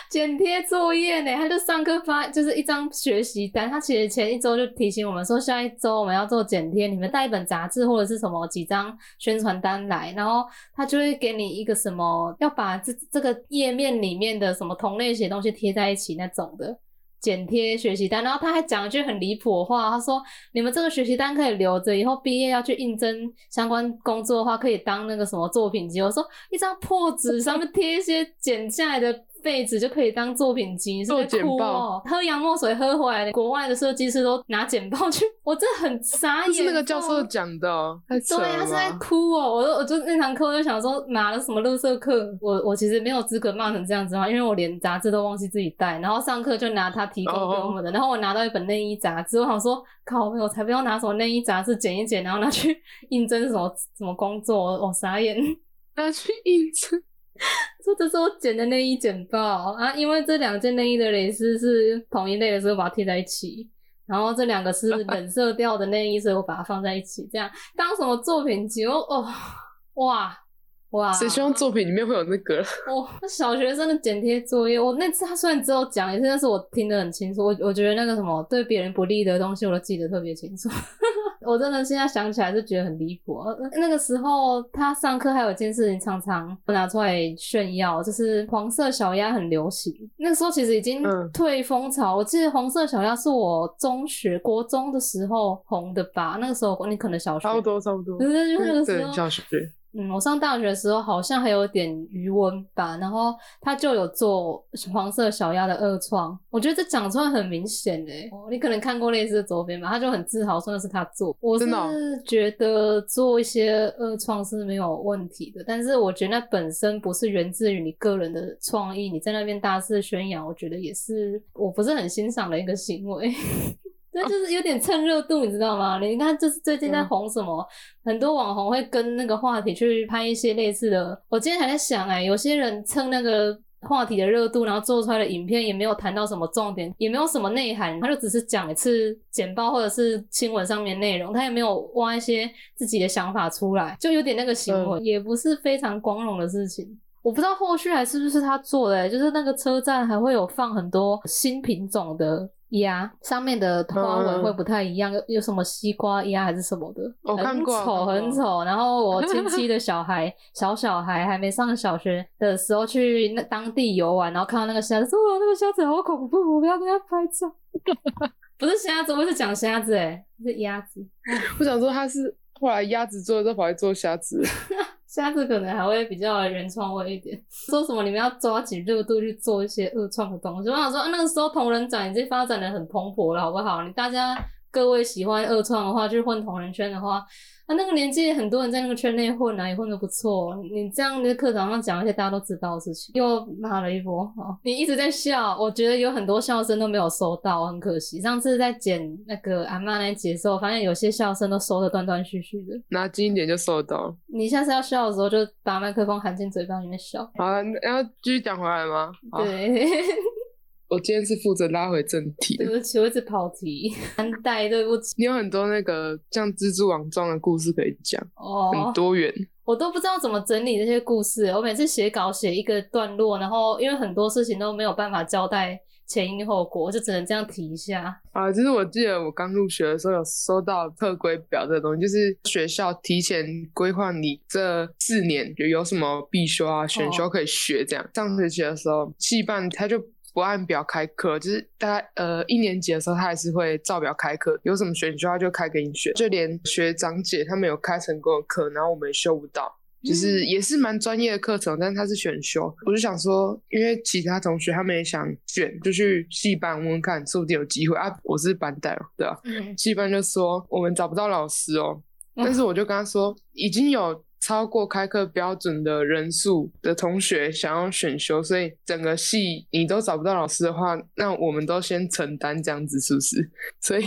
剪贴作业呢，他就上课发就是一张学习单，他其实前一周就提醒我们说，下一周我们要做剪贴，你们带一本杂志或者是什么几张宣传单来，然后他就会给你一个什么，要把这这个页面里面的什么同类型东西贴在一起那种的。剪贴学习单，然后他还讲一句很离谱的话，他说：“你们这个学习单可以留着，以后毕业要去应征相关工作的话，可以当那个什么作品集。”我说：“一张破纸上面贴一些剪下来的废纸就可以当作品集，是做在哭简报哦？喝洋墨水喝回来的，国外的设计师都拿剪报去，我真的很傻眼。是那个教授讲的、对，了他是在？哭哦，我就我就那堂课我就想说，拿了什么乐色课，我我其实没有资格骂成这样子嘛，因为我连杂志都忘记自己带，然后上课就拿他提供给我们的，然后我拿到一本内衣杂志，我想说，靠，我才不要拿什么内衣杂志剪一剪，然后拿去应征什么什么工作，我、我傻眼。拿去应征。(laughs) 说这是我剪的内衣剪报啊，因为这两件内衣的蕾丝是同一类的，所以我把它贴在一起。然后这两个是冷色调的内衣，所以我把它放在一起，这样当什么作品集？我哦，哇哇！谁希望作品里面会有那个？哦，小学生的剪贴作业，我那次他虽然只有讲一次，但是我听得很清楚。我我觉得那个什么对别人不利的东西，我都记得特别清楚。我真的现在想起来就觉得很离谱。呃那个时候他上课还有一件事情常常拿出来炫耀，就是黄色小鸭很流行。那个时候其实已经嗯退风潮，我记得黄色小鸭是我中学国中的时候红的吧？那个时候你可能小学差不多，差不多。对对，就那个时对，候小学。嗯，我上大学的时候好像还有点余温吧，然后他就有做黄色小鸭的二创，我觉得这讲出来很明显嘞、哦你可能看过类似的周边吧，他就很自豪说那是他做。我是觉得做一些二创是没有问题的，但是我觉得那本身不是源自于你个人的创意，你在那边大肆宣扬，我觉得也是我不是很欣赏的一个行为。这就是有点蹭热度，你知道吗？你看，就是最近在嗯红什么，很多网红会跟那个话题去拍一些类似的。我今天还在想、哎，有些人蹭那个话题的热度，然后做出来的影片也没有谈到什么重点，也没有什么内涵，他就只是讲一次简报或者是新闻上面内容，他也没有挖一些自己的想法出来，就有点那个行为，也不是非常光荣的事情。我不知道后续还是不是他做的、欸就是那个车站还会有放很多新品种的鸭，上面的花纹会不太一样，有有什么西瓜鸭还是什么的，我看很丑很丑。然后我亲戚的 (laughs) 小孩，小小孩还没上小学的时候去那当地游玩，然后看到那个虾子，说哇那个虾子好恐怖，我不要跟他拍照。(laughs) 不是虾子，我是讲虾子、欸，是鸭子。我想说他是后来鸭子做的，之后跑来做虾子。(laughs) 下次可能还会比较原创味一点。说什么你们要抓紧热度去做一些二创的东西。我想说，啊那个时候同人展已经发展的很蓬勃了，好不好？你大家各位喜欢二创的话，去混同人圈的话，啊，那个年纪很多人在那个圈内混啊，也混的不错。你这样在课堂上讲一些大家都知道的事情，又骂了一波。哦，你一直在笑，我觉得有很多笑声都没有收到，很可惜。上次在剪那个阿妈那一集的时候，发现有些笑声都收的断断续续的。拿近一点就收得到。你下次要笑的时候，就把麦克风含进嘴巴里面笑。好了，要继续讲回来吗？好，对，(laughs) 我今天是负责拉回正题的。对不起，我一直跑题，安带，对不起。你有很多那个像蜘蛛网状的故事可以讲，哦很哦，多元。我都不知道怎么整理这些故事。我每次写稿写一个段落，然后因为很多事情都没有办法交代前因后果，我就只能这样提一下。啊，就是我记得我刚入学的时候有收到特规表这个东西，就是学校提前规划你这四年就有什么必修啊、选修可以学这样。上学期的时候，系办他就不按表开课，就是大概呃一年级的时候他还是会照表开课，有什么选修他就开给你选，就连学长姐他们有开成功的课，然后我们也修不到。就是也是蛮专业的课程，但是它是选修，我就想说，因为其他同学他们也想选，就去戏班问问看，说不定有机会啊。我是班带，对吧？戏班就说我们找不到老师哦，但是我就跟他说已经有。超过开课标准的人数的同学想要选修，所以整个系你都找不到老师的话，那我们都先承担这样子，是不是？所以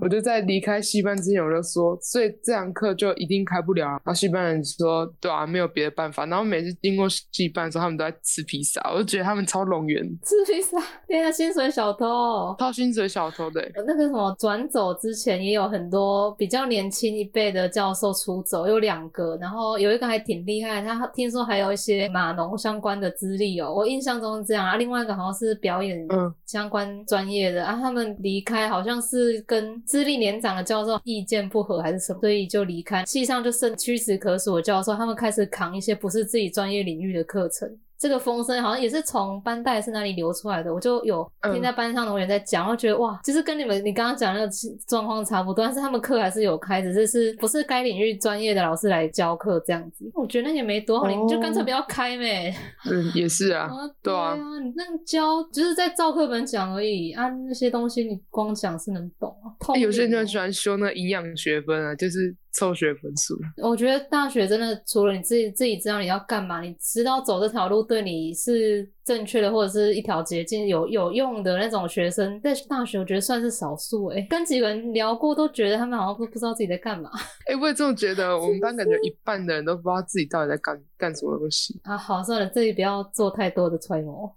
我就在离开戏班之前，我就说，所以这堂课就一定开不了。然后戏班人说，对啊，没有别的办法。然后每次经过戏班的时候，他们都在吃披萨，我就觉得他们超龙源。吃披萨，天啊，薪水小偷，掏薪水小偷的。那个什么转走之前也有很多比较年轻一辈的教授出走，有两个，然后。有一个还挺厉害，他听说还有一些码农相关的资历哦，我印象中是这样啊。另外一个好像是表演相关专业的啊，他们离开好像是跟资历年长的教授意见不合还是什么，所以就离开。系上就剩屈指可数的教授，他们开始扛一些不是自己专业领域的课程。这个风声好像也是从班代是哪里流出来的，我就有听在班上的同学在讲，我觉得哇，其实跟你们你刚刚讲那个状况差不多，但是他们课还是有开，只是是不是该领域专业的老师来教课这样子。我觉得那也没多好，你就干脆不要开呗。嗯，也是啊，对啊，你那教就是在照课本讲而已啊，那些东西你光讲是能懂啊。有些人就很喜欢修那营养学分啊，就是。凑学分数，我觉得大学真的除了你自己自己知道你要干嘛，你知道走这条路对你是正确的，或者是一条捷径有有用的那种学生，在大学我觉得算是少数哎。跟几个人聊过，都觉得他们好像都不知道自己在干嘛。哎，我也这么觉得，我们班感觉一半的人都不知道自己到底在干干什么东西啊。好，算了，这里不要做太多的揣摩。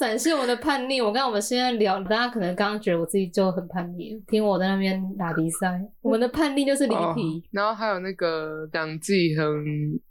展示我的叛逆。我跟我们现在聊，大家可能刚刚觉得我自己就很叛逆，听我在那边打比赛。我们的叛逆就是离题。然后还有那个讲自己很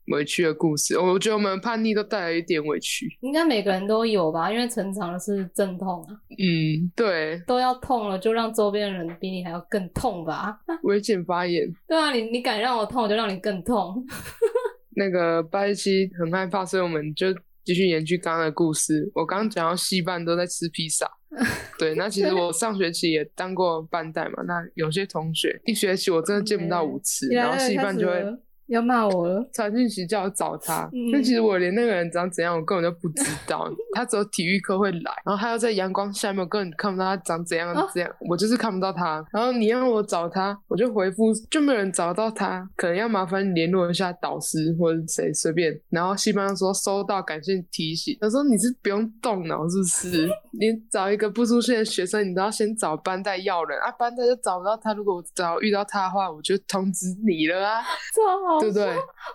委屈的故事，我觉得我们叛逆都带来一点委屈。应该每个人都有吧，因为成长的是阵痛啊。嗯，对，都要痛了，就让周边的人比你还要更痛吧。(laughs) 危险发言。对啊，你你敢让我痛，我就让你更痛。(laughs) 那个八七很害怕，所以我们就。继续延续刚刚的故事，我刚刚讲到戏班都在吃披萨，(laughs) 对，那其实我上学期也当过班带嘛，那有些同学一学期我真的见不到五次，然后戏班就会。要骂我了，传讯息叫我找他。但其实我连那个人长怎样，我根本就不知道。(laughs) 他只有体育课会来，然后他要在阳光下面，我根本看不到他长怎样怎样。我就是看不到他。然后你让我找他，我就回复就没有人找到他，可能要麻烦联络一下导师或者谁随便。然后西班说收到，感谢提醒。他说你是不用动脑是不是？(laughs) 你找一个不出现的学生，你都要先找班代要人啊，班代就找不到他。如果我找遇到他的话，我就通知你了啊。对不对？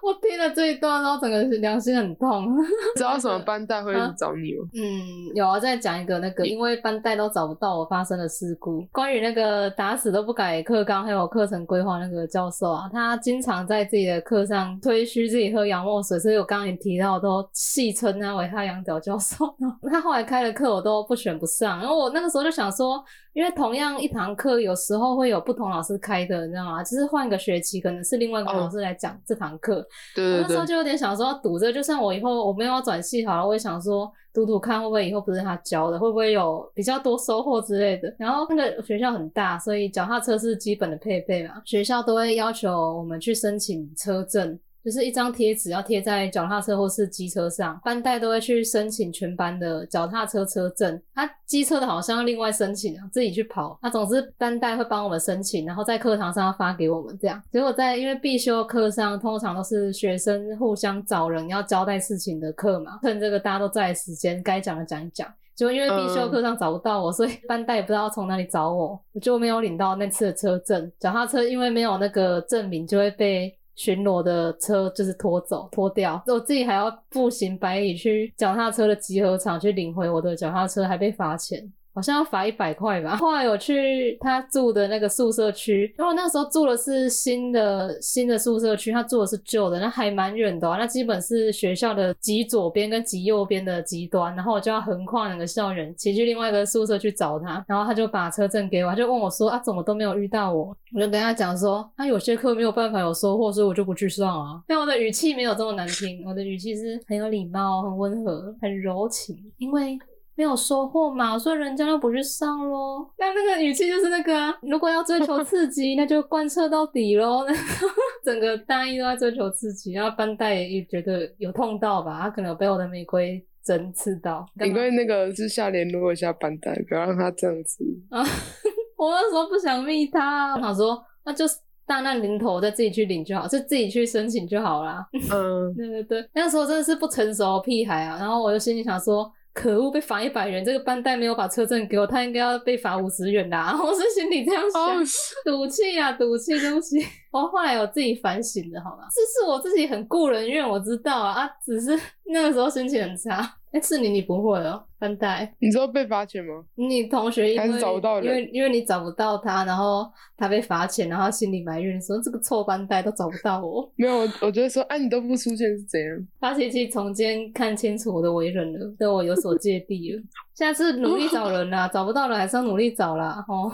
我听了这一段，然后整个良心很痛。(laughs) 知道什么班带会找你吗？嗯，有啊，再讲一个那个，因为班带都找不到我发生的事故。关于那个打死都不改课纲还有课程规划那个教授啊，他经常在自己的课上推嘘自己喝洋墨水，所以我刚刚也提到，都戏称他为“太阳角教授”。(laughs) 他后来开的课我都不选不上，然后我那个时候就想说。因为同样一堂课，有时候会有不同老师开的，你知道吗？就是换个学期，可能是另外一个老师来讲这堂课。对对对。那时候就有点想说，赌着，就算我以后我没有要转系好了，我也想说赌赌看，会不会以后不是他教的，会不会有比较多收获之类的。然后那个学校很大，所以脚踏车是基本的配备嘛，学校都会要求我们去申请车证。就是一张贴纸要贴在脚踏车或是机车上，班代都会去申请全班的脚踏车车证。他机车的好像要另外申请，自己去跑。那总之班代会帮我们申请，然后在课堂上要发给我们这样。结果在因为必修课上，通常都是学生互相找人要交代事情的课嘛，趁这个大家都在时间，该讲的讲一讲。就因为必修课上找不到我，所以班代也不知道从哪里找我，我就没有领到那次的车证。脚踏车因为没有那个证明，就会被。巡逻的车就是拖走、拖掉，我自己还要步行百里去脚踏车的集合场去领回我的脚踏车，还被罚钱。好像要罚一百块吧。后来我去他住的那个宿舍区，因为那时候住的是新的新的宿舍区，他住的是旧的，那还蛮远的、啊，那基本是学校的极左边跟极右边的极端，然后我就要横跨两个校园，骑去另外一个宿舍去找他，然后他就把车证给我，他就问我说啊，怎么都没有遇到我？我就跟他讲说，他、有些课没有办法有收获，所以我就不去上啊。但我的语气没有这么难听，我的语气是很有礼貌、很温和、很柔情，因为。没有收获嘛，所以人家就不去上咯。那那个语气就是那个啊，如果要追求刺激，那就贯彻到底咯。(laughs) 整个大一都在追求刺激，然后班代也觉得有痛到吧，他可能有被我的玫瑰针刺到。干嘛你可以那个是下联络一下班代，不要让他这样子。啊，(laughs) 我那时候不想密他，我想说那就是大难临头再自己去领就好，就自己去申请就好啦。嗯，(laughs) 对对对，那时候真的是不成熟屁孩啊，然后我就心里想说。可恶，被罚一百元！这个班代没有把车证给我，他应该要被罚五十元的、啊。(laughs) 我是心里这样想，哦，赌气呀，赌气，对不起。我后来我自己反省的，好吗？这是我自己很顾人怨，我知道啊，啊，只是 (laughs) 那个时候心情很差。哎，是你，你不会哦，班代，你知道被罚钱吗？你同学因还为是找不到人因为因为你找不到他，然后他被罚钱，然后心里埋怨说这个臭班代都找不到我。没有，我我觉得说，哎、你都不出现是怎样？(laughs) 发泄期从今看清楚我的为人了，对我有所芥蒂了。下次努力找人啦，找不到人还是要努力找啦。哦，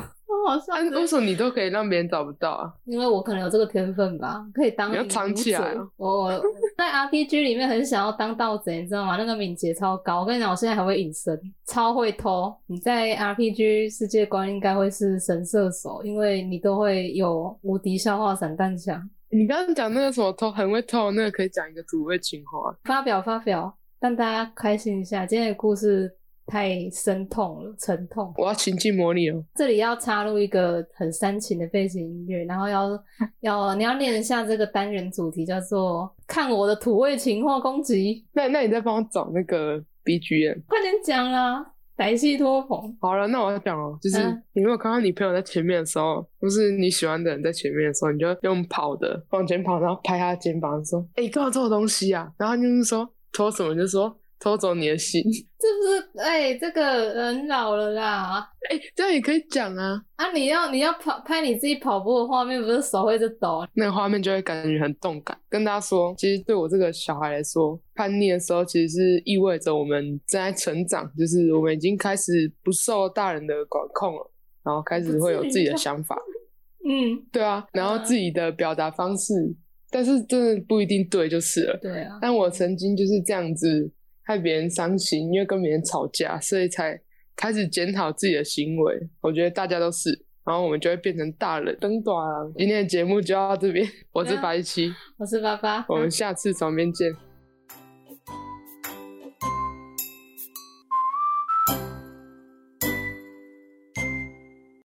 好笑啊，，为什么你都可以让别人找不到啊？因为我可能有这个天分吧，可以当你要引藏起来我我在 RPG 里面很想要当盗贼，你知道吗？那个敏捷超高。我跟你讲，我现在还会隐身，超会偷。你在 RPG 世界观应该会是神射手，因为你都会有无敌消化散弹枪。你刚刚讲那个什么偷很会偷，那个可以讲一个土味情话。发表发表，让大家开心一下。今天的故事太生痛了，沉痛。我要情境模拟哦。这里要插入一个很煽情的背景音乐，然后要 (laughs) 要你要念一下这个单元主题，叫做“看我的土味情话攻击那那你再帮我找那个 BGM。”，快点讲啦！歹戏拖棚，好了，那我要讲哦，就是嗯你如果看到你朋友在前面的时候，或是你喜欢的人在前面的时候，你就用跑的往前跑，然后拍他的肩膀说：“哎、干嘛这种东西啊？”然后他就是说偷什么，你就说偷走你的心。(laughs) 这不是哎、这个人老了啦！哎、这样也可以讲啊，啊，你要你要跑拍你自己跑步的画面，不是手会一直抖？那个画面就会感觉很动感。跟大家说，其实对我这个小孩来说，叛逆的时候其实是意味着我们正在成长，就是我们已经开始不受大人的管控了，然后开始会有自己的想法。嗯，对啊，然后嗯自己的表达方式，但是真的不一定对就是了。对啊，但我曾经就是这样子害别人伤心，因为跟别人吵架，所以才开始检讨自己的行为。我觉得大家都是，然后我们就会变成大人。灯短了，今天的节目就到这边，我是嗯白七，我是八八，我们下次床边见。